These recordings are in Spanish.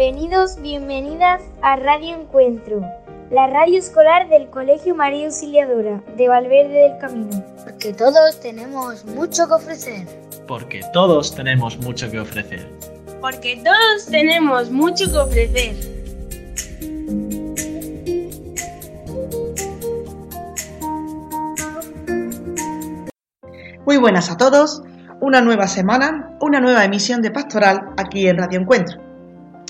Bienvenidos, bienvenidas a Radio Encuentro, la radio escolar del Colegio María Auxiliadora de Valverde del Camino. Porque todos tenemos mucho que ofrecer. Porque todos tenemos mucho que ofrecer. Porque todos tenemos mucho que ofrecer. Muy buenas a todos, una nueva semana, una nueva emisión de Pastoral aquí en Radio Encuentro.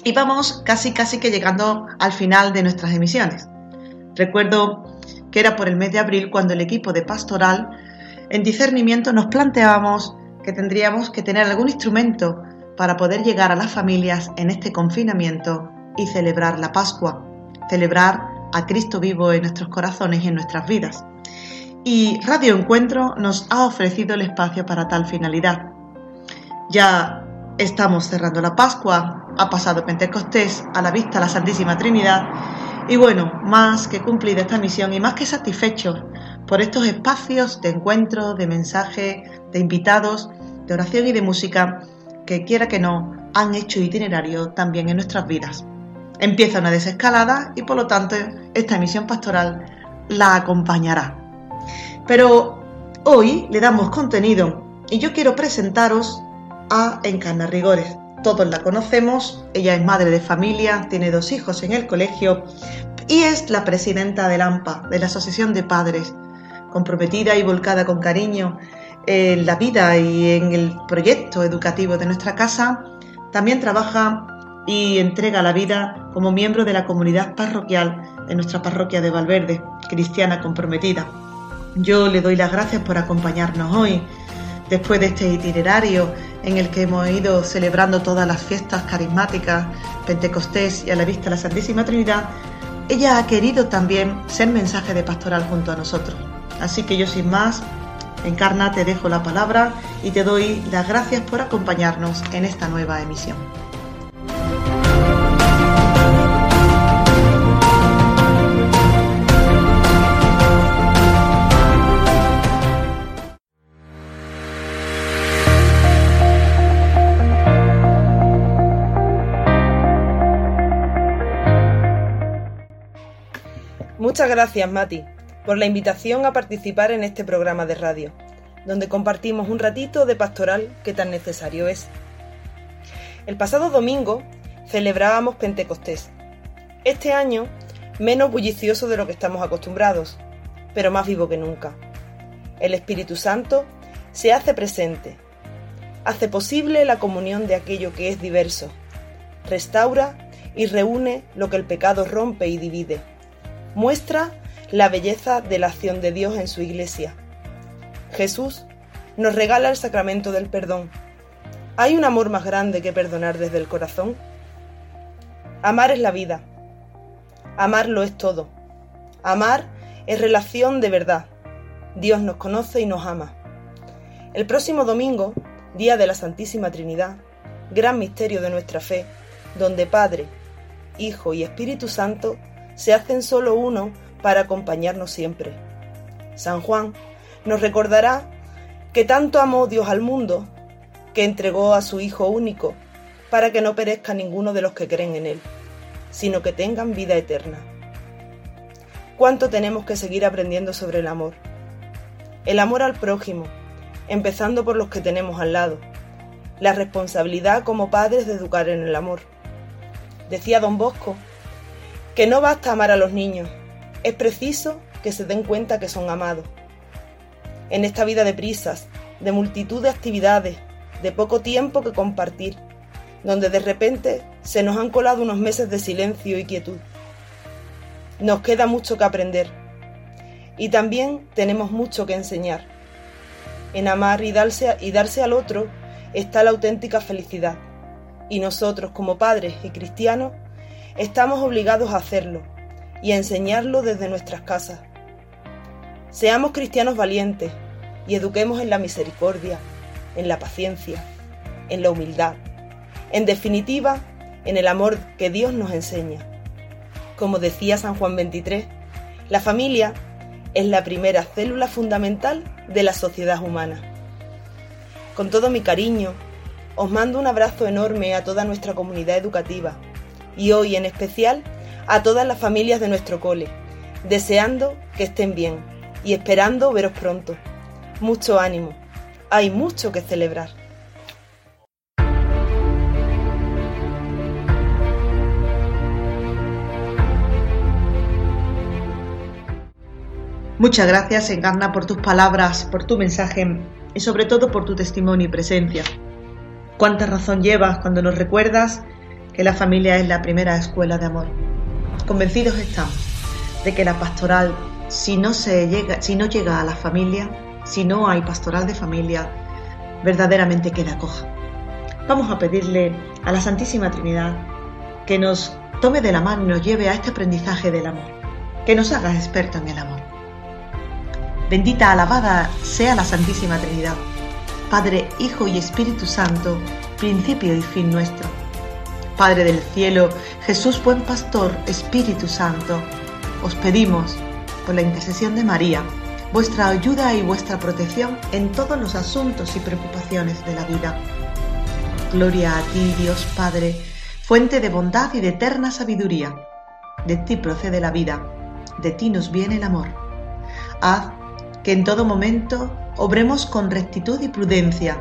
Y vamos casi casi que llegando al final de nuestras emisiones. Recuerdo que era por el mes de abril cuando el equipo de Pastoral en discernimiento nos planteábamos que tendríamos que tener algún instrumento para poder llegar a las familias en este confinamiento y celebrar la Pascua, celebrar a Cristo vivo en nuestros corazones y en nuestras vidas. Y Radio Encuentro nos ha ofrecido el espacio para tal finalidad. Ya estamos cerrando la Pascua, ha pasado Pentecostés, a la vista la Santísima Trinidad, y bueno, más que cumplida esta misión y más que satisfechos por estos espacios de encuentro, de mensaje, de invitados, de oración y de música que quiera que no han hecho itinerario también en nuestras vidas. Empieza una desescalada y por lo tanto esta emisión pastoral la acompañará. Pero hoy le damos contenido y yo quiero presentaros a Encarna Rigores. Todos la conocemos, ella es madre de familia, tiene dos hijos en el colegio y es la presidenta del AMPA, de la Asociación de Padres, comprometida y volcada con cariño en la vida y en el proyecto educativo de nuestra casa. También trabaja y entrega la vida como miembro de la comunidad parroquial de nuestra parroquia de Valverde, cristiana comprometida. Yo le doy las gracias por acompañarnos hoy, después de este itinerario en el que hemos ido celebrando todas las fiestas carismáticas, Pentecostés y a la vista la Santísima Trinidad. Ella ha querido también ser mensaje de pastoral junto a nosotros. Así que yo sin más, Encarna, te dejo la palabra y te doy las gracias por acompañarnos en esta nueva emisión. Muchas gracias, Mati, por la invitación a participar en este programa de radio, donde compartimos un ratito de pastoral que tan necesario es. El pasado domingo celebrábamos Pentecostés. Este año, menos bullicioso de lo que estamos acostumbrados, pero más vivo que nunca. El Espíritu Santo se hace presente, hace posible la comunión de aquello que es diverso, restaura y reúne lo que el pecado rompe y divide muestra la belleza de la acción de Dios en su iglesia. Jesús nos regala el sacramento del perdón. ¿Hay un amor más grande que perdonar desde el corazón? Amar es la vida. Amar lo es todo. Amar es relación de verdad. Dios nos conoce y nos ama. El próximo domingo, día de la Santísima Trinidad, gran misterio de nuestra fe, donde Padre, Hijo y Espíritu Santo se hacen solo uno para acompañarnos siempre. San Juan nos recordará que tanto amó Dios al mundo que entregó a su Hijo único para que no perezca ninguno de los que creen en Él, sino que tengan vida eterna. ¿Cuánto tenemos que seguir aprendiendo sobre el amor? El amor al prójimo, empezando por los que tenemos al lado. La responsabilidad como padres de educar en el amor. Decía don Bosco que no basta amar a los niños, es preciso que se den cuenta que son amados. En esta vida de prisas, de multitud de actividades, de poco tiempo que compartir, donde de repente se nos han colado unos meses de silencio y quietud. Nos queda mucho que aprender y también tenemos mucho que enseñar. En amar y darse, y darse al otro está la auténtica felicidad y nosotros como padres y cristianos estamos obligados a hacerlo y a enseñarlo desde nuestras casas. Seamos cristianos valientes y eduquemos en la misericordia, en la paciencia, en la humildad, en definitiva, en el amor que Dios nos enseña. Como decía San Juan 23, la familia es la primera célula fundamental de la sociedad humana. Con todo mi cariño, os mando un abrazo enorme a toda nuestra comunidad educativa y hoy en especial a todas las familias de nuestro cole, deseando que estén bien y esperando veros pronto. Mucho ánimo, hay mucho que celebrar. Muchas gracias, Encarna, por tus palabras, por tu mensaje y sobre todo por tu testimonio y presencia. Cuánta razón llevas cuando nos recuerdas que la familia es la primera escuela de amor. Convencidos estamos de que la pastoral, si no, se llega, si no llega a la familia, si no hay pastoral de familia, verdaderamente queda coja. Vamos a pedirle a la Santísima Trinidad que nos tome de la mano y nos lleve a este aprendizaje del amor, que nos haga expertos en el amor. Bendita, alabada sea la Santísima Trinidad, Padre, Hijo y Espíritu Santo, principio y fin nuestro. Padre del cielo, Jesús buen pastor, Espíritu Santo, os pedimos, por la intercesión de María, vuestra ayuda y vuestra protección en todos los asuntos y preocupaciones de la vida. Gloria a ti, Dios Padre, fuente de bondad y de eterna sabiduría. De ti procede la vida, de ti nos viene el amor. Haz que en todo momento obremos con rectitud y prudencia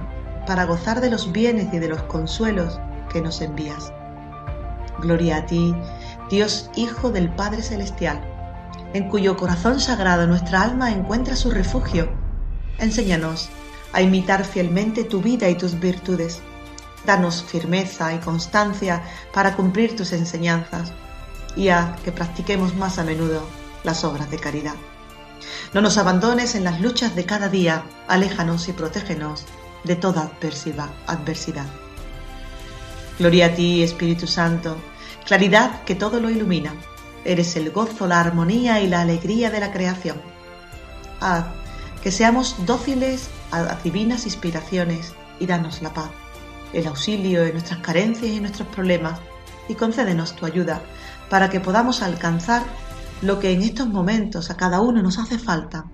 para gozar de los bienes y de los consuelos que nos envías. Gloria a ti, Dios Hijo del Padre Celestial, en cuyo corazón sagrado nuestra alma encuentra su refugio. Enséñanos a imitar fielmente tu vida y tus virtudes. Danos firmeza y constancia para cumplir tus enseñanzas y haz que practiquemos más a menudo las obras de caridad. No nos abandones en las luchas de cada día, aléjanos y protégenos de toda adversidad. Gloria a ti, Espíritu Santo, claridad que todo lo ilumina. Eres el gozo, la armonía y la alegría de la creación. Haz que seamos dóciles a divinas inspiraciones y danos la paz, el auxilio en nuestras carencias y nuestros problemas, y concédenos tu ayuda para que podamos alcanzar lo que en estos momentos a cada uno nos hace falta.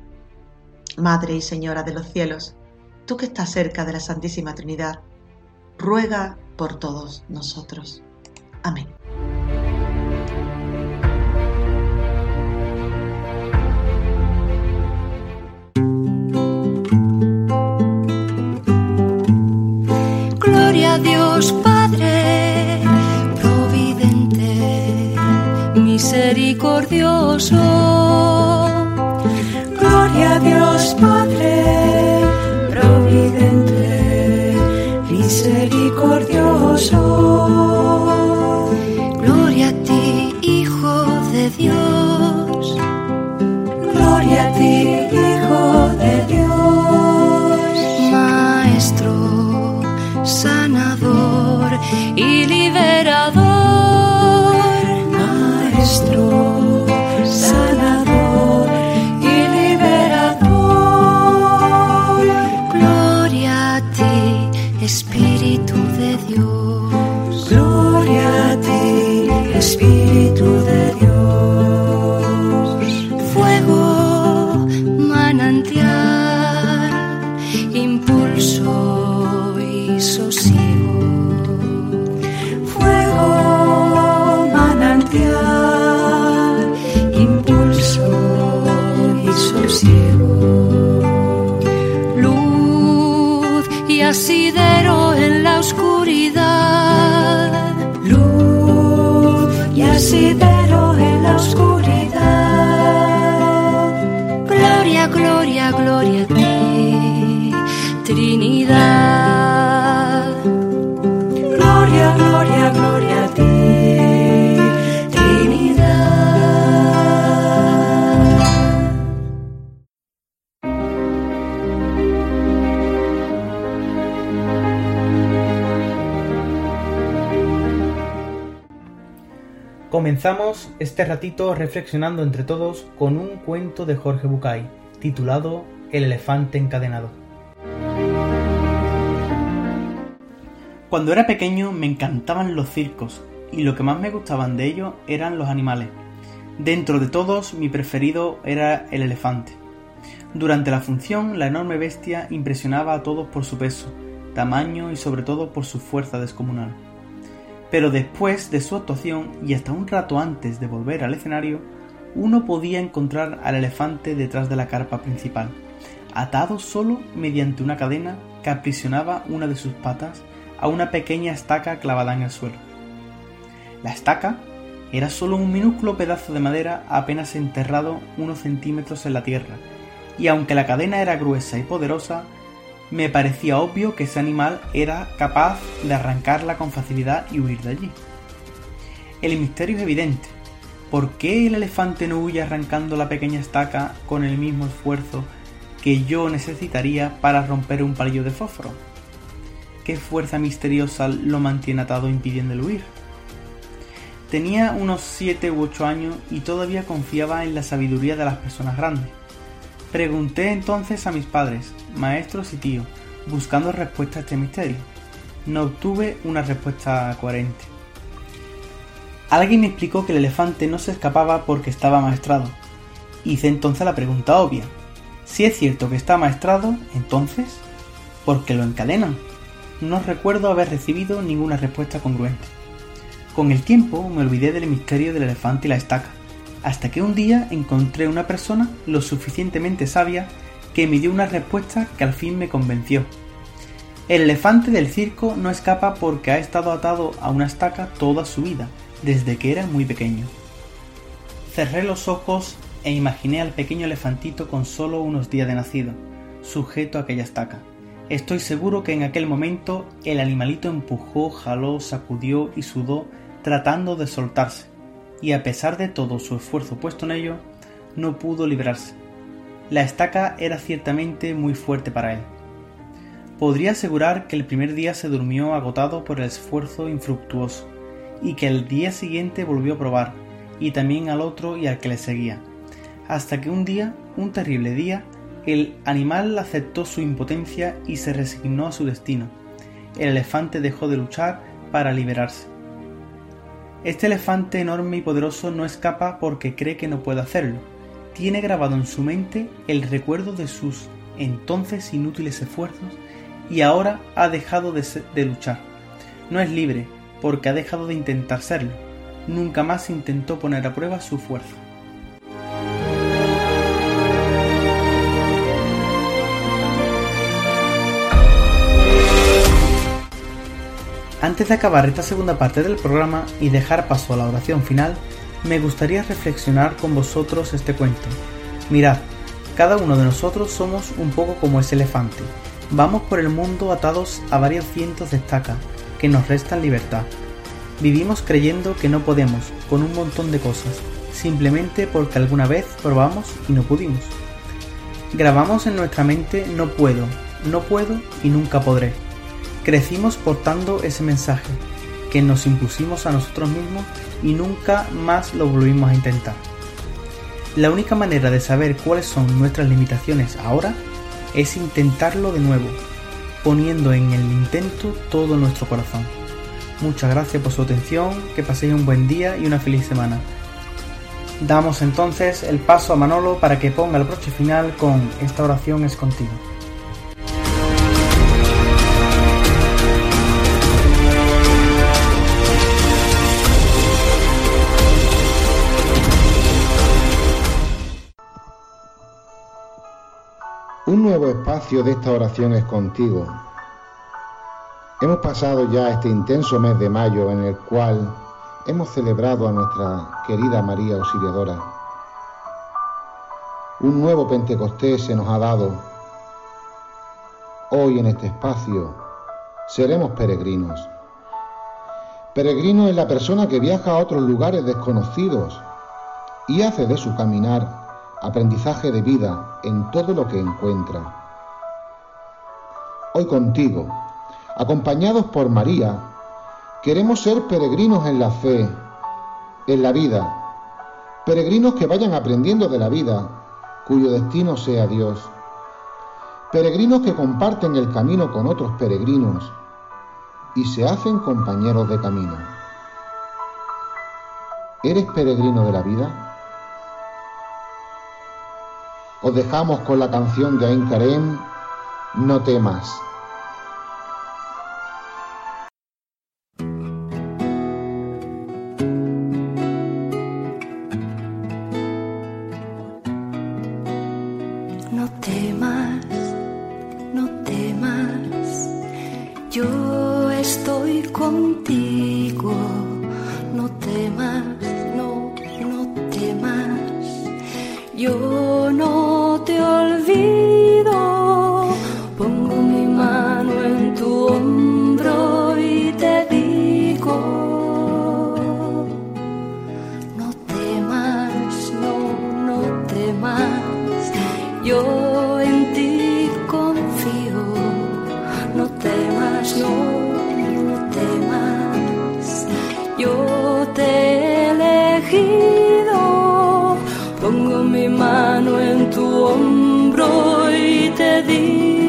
Madre y Señora de los cielos, tú que estás cerca de la Santísima Trinidad, ruega por todos nosotros. Amén. Gloria a Dios Padre Providente, misericordioso. Gloria a Dios Padre misericordioso. Asidero en la oscuridad. Luz y asidero en la oscuridad. Gloria, gloria, gloria a ti, Trinidad. Comenzamos este ratito reflexionando entre todos con un cuento de Jorge Bucay, titulado El elefante encadenado. Cuando era pequeño me encantaban los circos y lo que más me gustaban de ellos eran los animales. Dentro de todos mi preferido era el elefante. Durante la función la enorme bestia impresionaba a todos por su peso, tamaño y sobre todo por su fuerza descomunal. Pero después de su actuación y hasta un rato antes de volver al escenario, uno podía encontrar al elefante detrás de la carpa principal, atado solo mediante una cadena que aprisionaba una de sus patas a una pequeña estaca clavada en el suelo. La estaca era solo un minúsculo pedazo de madera apenas enterrado unos centímetros en la tierra, y aunque la cadena era gruesa y poderosa, me parecía obvio que ese animal era capaz de arrancarla con facilidad y huir de allí. El misterio es evidente. ¿Por qué el elefante no huye arrancando la pequeña estaca con el mismo esfuerzo que yo necesitaría para romper un palillo de fósforo? ¿Qué fuerza misteriosa lo mantiene atado impidiéndole huir? Tenía unos 7 u 8 años y todavía confiaba en la sabiduría de las personas grandes. Pregunté entonces a mis padres, maestros y tíos, buscando respuesta a este misterio. No obtuve una respuesta coherente. Alguien me explicó que el elefante no se escapaba porque estaba maestrado. Hice entonces la pregunta obvia. Si es cierto que está maestrado, entonces, ¿por qué lo encadenan? No recuerdo haber recibido ninguna respuesta congruente. Con el tiempo me olvidé del misterio del elefante y la estaca, hasta que un día encontré una persona lo suficientemente sabia que me dio una respuesta que al fin me convenció. El elefante del circo no escapa porque ha estado atado a una estaca toda su vida, desde que era muy pequeño. Cerré los ojos e imaginé al pequeño elefantito con solo unos días de nacido, sujeto a aquella estaca. Estoy seguro que en aquel momento el animalito empujó, jaló, sacudió y sudó tratando de soltarse, y a pesar de todo su esfuerzo puesto en ello, no pudo librarse. La estaca era ciertamente muy fuerte para él. Podría asegurar que el primer día se durmió agotado por el esfuerzo infructuoso, y que el día siguiente volvió a probar, y también al otro y al que le seguía, hasta que un día, un terrible día, el animal aceptó su impotencia y se resignó a su destino. El elefante dejó de luchar para liberarse. Este elefante enorme y poderoso no escapa porque cree que no puede hacerlo. Tiene grabado en su mente el recuerdo de sus entonces inútiles esfuerzos y ahora ha dejado de, de, luchar. No es libre porque ha dejado de intentar serlo. Nunca más intentó poner a prueba su fuerza. Antes de acabar esta segunda parte del programa y dejar paso a la oración final, me gustaría reflexionar con vosotros este cuento. Mirad, cada uno de nosotros somos un poco como ese elefante. Vamos por el mundo atados a varios cientos de estacas que nos restan libertad. Vivimos creyendo que no podemos con un montón de cosas, simplemente porque alguna vez probamos y no pudimos. Grabamos en nuestra mente no puedo, no puedo y nunca podré Crecimos portando ese mensaje que nos impusimos a nosotros mismos y nunca más lo volvimos a intentar. La única manera de saber cuáles son nuestras limitaciones ahora es intentarlo de nuevo, poniendo en el intento todo nuestro corazón. Muchas gracias por su atención, que paséis un buen día y una feliz semana. Damos entonces el paso a Manolo para que ponga el broche final con Esta oración es contigo. Nuevo espacio de esta oración es contigo. Hemos pasado ya este intenso mes de mayo en el cual hemos celebrado a nuestra querida María Auxiliadora. Un nuevo Pentecostés se nos ha dado. Hoy en este espacio seremos peregrinos. Peregrino es la persona que viaja a otros lugares desconocidos y hace de su caminar aprendizaje de vida en todo lo que encuentra. Hoy contigo, acompañados por María, queremos ser peregrinos en la fe, en la vida, peregrinos que vayan aprendiendo de la vida, cuyo destino sea Dios, peregrinos que comparten el camino con otros peregrinos y se hacen compañeros de camino. ¿Eres peregrino de la vida? Os dejamos con la canción de Ayn Karem No temas. No temas, no temas, yo estoy contigo, no temas, no, no temas, yo no. Pongo mi mano en tu hombro y te digo,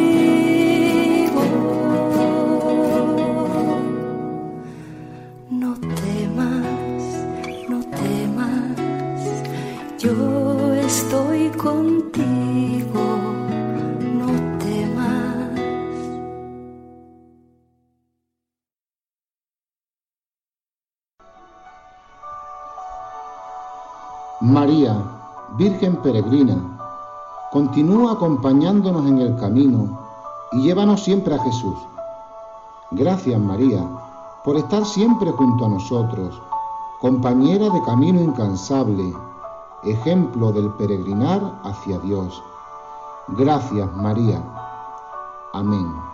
María, Virgen peregrina, continúa acompañándonos en el camino y llévanos siempre a Jesús. Gracias María por estar siempre junto a nosotros, compañera de camino incansable, ejemplo del peregrinar hacia Dios. Gracias María. Amén.